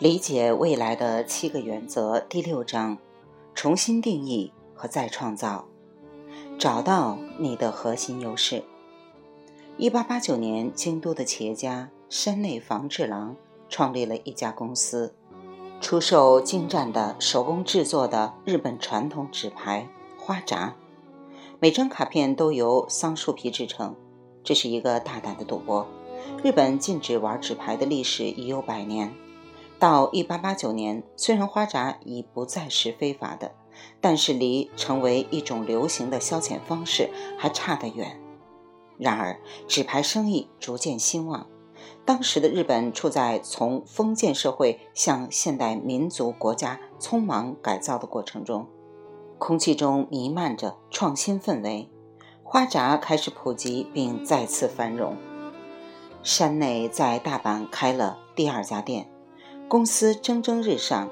理解未来的七个原则第六章：重新定义和再创造，找到你的核心优势。一八八九年，京都的企业家山内房治郎创立了一家公司，出售精湛的手工制作的日本传统纸牌花札，每张卡片都由桑树皮制成。这是一个大胆的赌博。日本禁止玩纸牌的历史已有百年。到一八八九年，虽然花札已不再是非法的，但是离成为一种流行的消遣方式还差得远。然而，纸牌生意逐渐兴旺。当时的日本处在从封建社会向现代民族国家匆忙改造的过程中，空气中弥漫着创新氛围。花札开始普及并再次繁荣。山内在大阪开了第二家店，公司蒸蒸日上。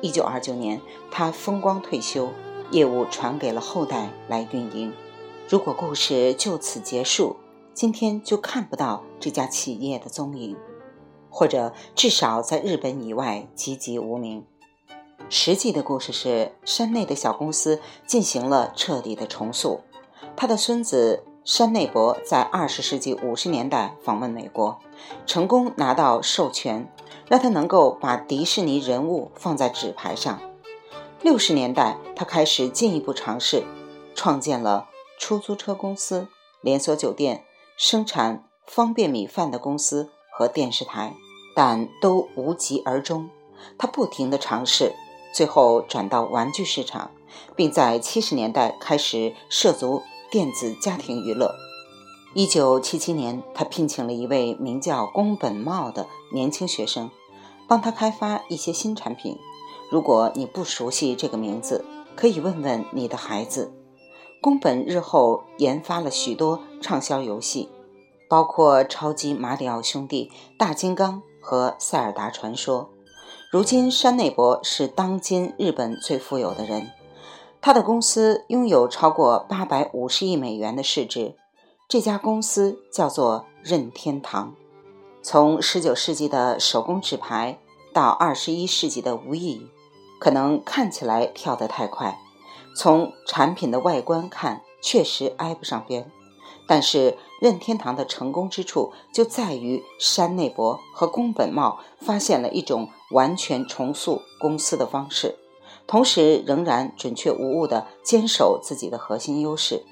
一九二九年，他风光退休，业务传给了后代来运营。如果故事就此结束，今天就看不到这家企业的踪影，或者至少在日本以外籍籍无名。实际的故事是，山内的小公司进行了彻底的重塑。他的孙子山内博在二十世纪五十年代访问美国，成功拿到授权，让他能够把迪士尼人物放在纸牌上。六十年代，他开始进一步尝试，创建了。出租车公司、连锁酒店、生产方便米饭的公司和电视台，但都无疾而终。他不停地尝试，最后转到玩具市场，并在七十年代开始涉足电子家庭娱乐。一九七七年，他聘请了一位名叫宫本茂的年轻学生，帮他开发一些新产品。如果你不熟悉这个名字，可以问问你的孩子。宫本日后研发了许多畅销游戏，包括《超级马里奥兄弟》《大金刚》和《塞尔达传说》。如今，山内博是当今日本最富有的人，他的公司拥有超过八百五十亿美元的市值。这家公司叫做任天堂。从十九世纪的手工纸牌到二十一世纪的无意义可能看起来跳得太快。从产品的外观看，确实挨不上边，但是任天堂的成功之处就在于山内博和宫本茂发现了一种完全重塑公司的方式，同时仍然准确无误地坚守自己的核心优势，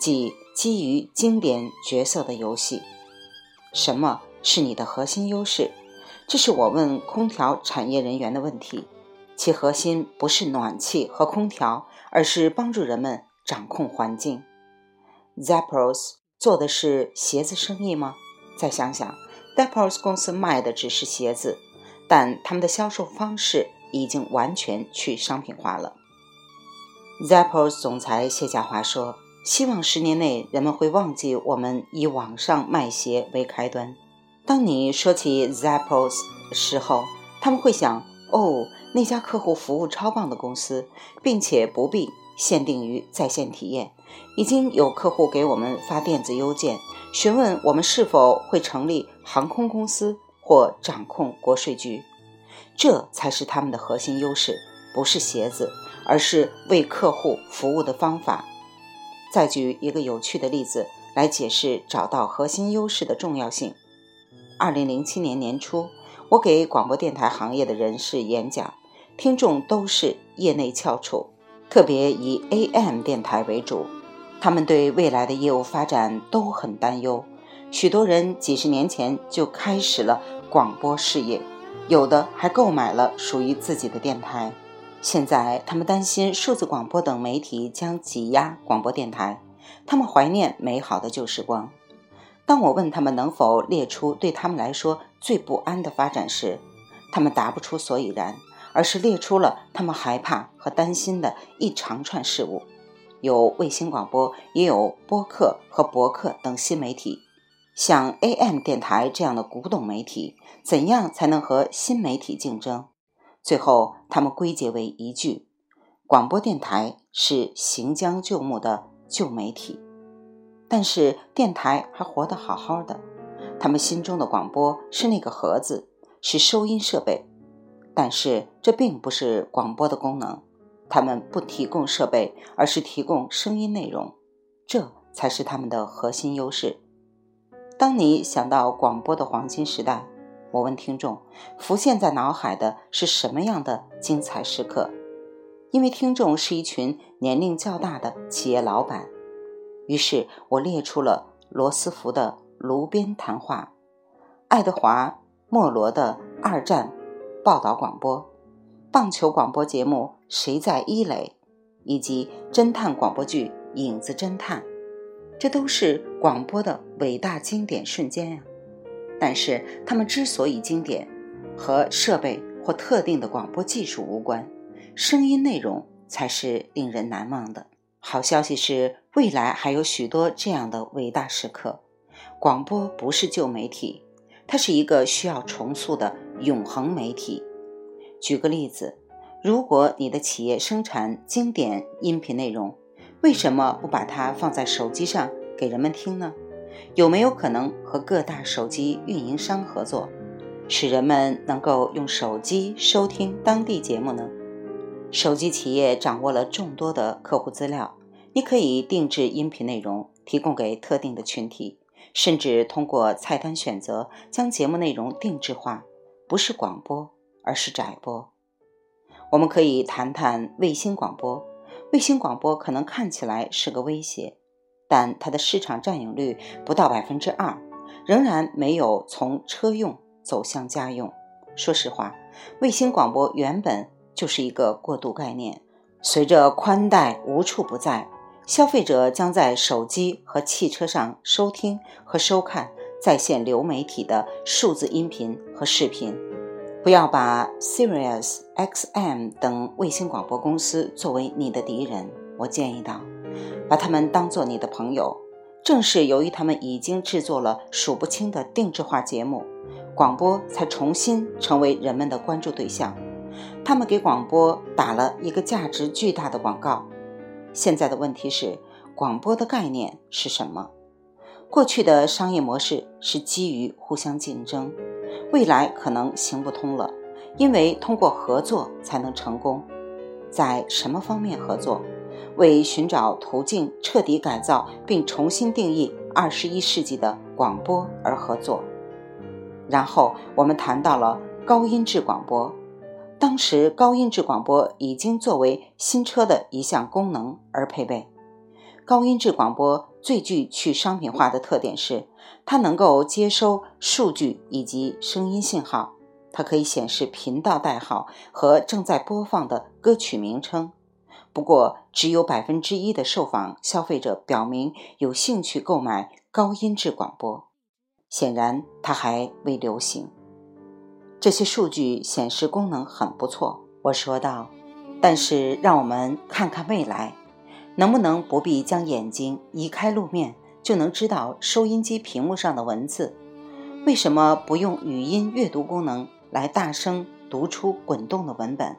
即基于经典角色的游戏。什么是你的核心优势？这是我问空调产业人员的问题，其核心不是暖气和空调。而是帮助人们掌控环境。Zappos 做的是鞋子生意吗？再想想，Zappos 公司卖的只是鞋子，但他们的销售方式已经完全去商品化了。Zappos 总裁谢家华说：“希望十年内人们会忘记我们以网上卖鞋为开端。当你说起 Zappos 时候，他们会想：哦。”那家客户服务超棒的公司，并且不必限定于在线体验，已经有客户给我们发电子邮件，询问我们是否会成立航空公司或掌控国税局。这才是他们的核心优势，不是鞋子，而是为客户服务的方法。再举一个有趣的例子来解释找到核心优势的重要性。二零零七年年初，我给广播电台行业的人士演讲。听众都是业内翘楚，特别以 AM 电台为主。他们对未来的业务发展都很担忧。许多人几十年前就开始了广播事业，有的还购买了属于自己的电台。现在他们担心数字广播等媒体将挤压广播电台，他们怀念美好的旧时光。当我问他们能否列出对他们来说最不安的发展时，他们答不出所以然。而是列出了他们害怕和担心的一长串事物，有卫星广播，也有播客和博客等新媒体。像 AM 电台这样的古董媒体，怎样才能和新媒体竞争？最后，他们归结为一句：广播电台是行将就木的旧媒体。但是电台还活得好好的，他们心中的广播是那个盒子，是收音设备。但是这并不是广播的功能，他们不提供设备，而是提供声音内容，这才是他们的核心优势。当你想到广播的黄金时代，我问听众，浮现在脑海的是什么样的精彩时刻？因为听众是一群年龄较大的企业老板，于是我列出了罗斯福的炉边谈话、爱德华·莫罗的二战报道广播、棒球广播节目《谁在一垒》，以及侦探广播剧《影子侦探》，这都是广播的伟大经典瞬间呀。但是，他们之所以经典，和设备或特定的广播技术无关。声音内容才是令人难忘的。好消息是，未来还有许多这样的伟大时刻。广播不是旧媒体，它是一个需要重塑的永恒媒体。举个例子，如果你的企业生产经典音频内容，为什么不把它放在手机上给人们听呢？有没有可能和各大手机运营商合作，使人们能够用手机收听当地节目呢？手机企业掌握了众多的客户资料，你可以定制音频内容提供给特定的群体，甚至通过菜单选择将节目内容定制化，不是广播，而是窄播。我们可以谈谈卫星广播。卫星广播可能看起来是个威胁，但它的市场占有率不到百分之二，仍然没有从车用走向家用。说实话，卫星广播原本。就是一个过渡概念。随着宽带无处不在，消费者将在手机和汽车上收听和收看在线流媒体的数字音频和视频。不要把 Sirius XM 等卫星广播公司作为你的敌人，我建议道，把他们当做你的朋友。正是由于他们已经制作了数不清的定制化节目，广播才重新成为人们的关注对象。他们给广播打了一个价值巨大的广告。现在的问题是，广播的概念是什么？过去的商业模式是基于互相竞争，未来可能行不通了，因为通过合作才能成功。在什么方面合作？为寻找途径，彻底改造并重新定义二十一世纪的广播而合作。然后我们谈到了高音质广播。当时高音质广播已经作为新车的一项功能而配备。高音质广播最具去商品化的特点是，它能够接收数据以及声音信号，它可以显示频道代号和正在播放的歌曲名称。不过，只有百分之一的受访消费者表明有兴趣购买高音质广播，显然它还未流行。这些数据显示功能很不错，我说道。但是让我们看看未来，能不能不必将眼睛移开路面就能知道收音机屏幕上的文字？为什么不用语音阅读功能来大声读出滚动的文本？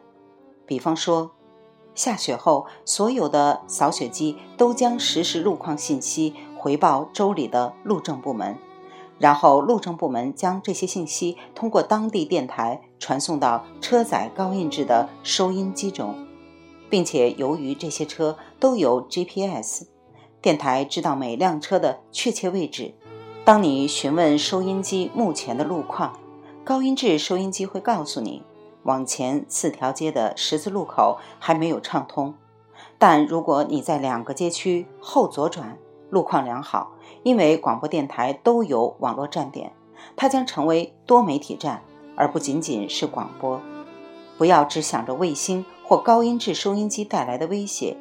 比方说，下雪后，所有的扫雪机都将实时路况信息回报州里的路政部门。然后，路政部门将这些信息通过当地电台传送到车载高音质的收音机中，并且由于这些车都有 GPS，电台知道每辆车的确切位置。当你询问收音机目前的路况，高音质收音机会告诉你，往前四条街的十字路口还没有畅通，但如果你在两个街区后左转，路况良好。因为广播电台都有网络站点，它将成为多媒体站，而不仅仅是广播。不要只想着卫星或高音质收音机带来的威胁，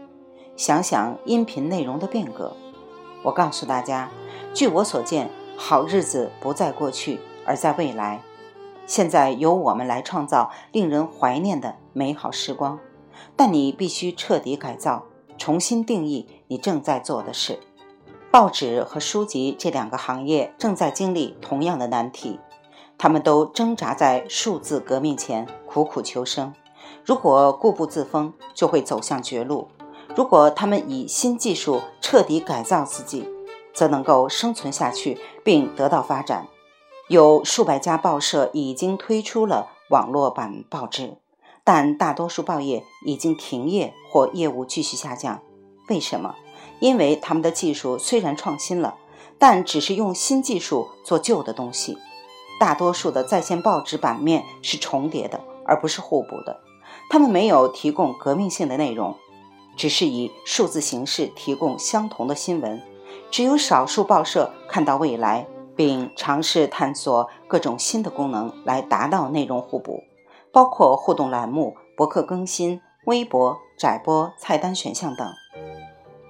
想想音频内容的变革。我告诉大家，据我所见，好日子不在过去，而在未来。现在由我们来创造令人怀念的美好时光，但你必须彻底改造，重新定义你正在做的事。报纸和书籍这两个行业正在经历同样的难题，他们都挣扎在数字革命前苦苦求生。如果固步自封，就会走向绝路；如果他们以新技术彻底改造自己，则能够生存下去并得到发展。有数百家报社已经推出了网络版报纸，但大多数报业已经停业或业务继续下降。为什么？因为他们的技术虽然创新了，但只是用新技术做旧的东西。大多数的在线报纸版面是重叠的，而不是互补的。他们没有提供革命性的内容，只是以数字形式提供相同的新闻。只有少数报社看到未来，并尝试探索各种新的功能来达到内容互补，包括互动栏目、博客更新、微博、窄播、菜单选项等。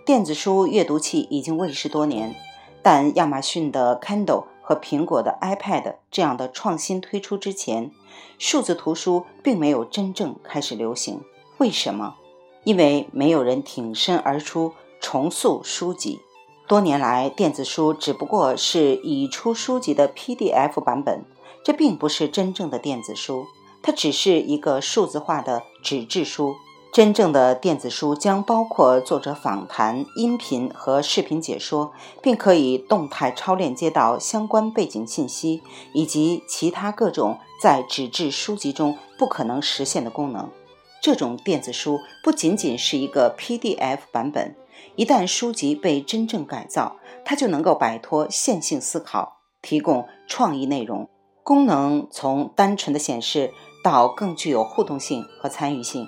电子书阅读器已经问世多年，但亚马逊的 Kindle 和苹果的 iPad 这样的创新推出之前，数字图书并没有真正开始流行。为什么？因为没有人挺身而出重塑书籍。多年来，电子书只不过是已出书籍的 PDF 版本，这并不是真正的电子书，它只是一个数字化的纸质书。真正的电子书将包括作者访谈、音频和视频解说，并可以动态超链接到相关背景信息以及其他各种在纸质书籍中不可能实现的功能。这种电子书不仅仅是一个 PDF 版本，一旦书籍被真正改造，它就能够摆脱线性思考，提供创意内容，功能从单纯的显示到更具有互动性和参与性。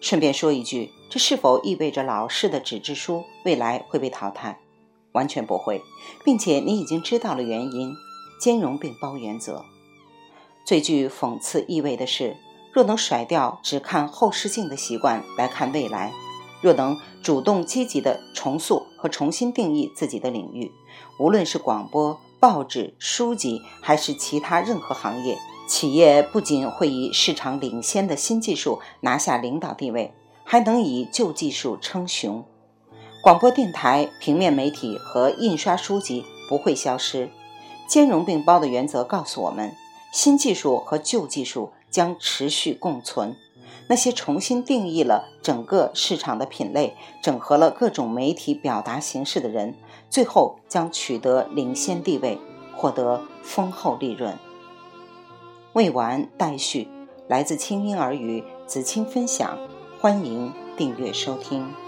顺便说一句，这是否意味着老式的纸质书未来会被淘汰？完全不会，并且你已经知道了原因——兼容并包原则。最具讽刺意味的是，若能甩掉只看后视镜的习惯来看未来，若能主动积极地重塑和重新定义自己的领域，无论是广播、报纸、书籍，还是其他任何行业。企业不仅会以市场领先的新技术拿下领导地位，还能以旧技术称雄。广播电台、平面媒体和印刷书籍不会消失。兼容并包的原则告诉我们，新技术和旧技术将持续共存。那些重新定义了整个市场的品类、整合了各种媒体表达形式的人，最后将取得领先地位，获得丰厚利润。未完待续，来自清音耳语子清分享，欢迎订阅收听。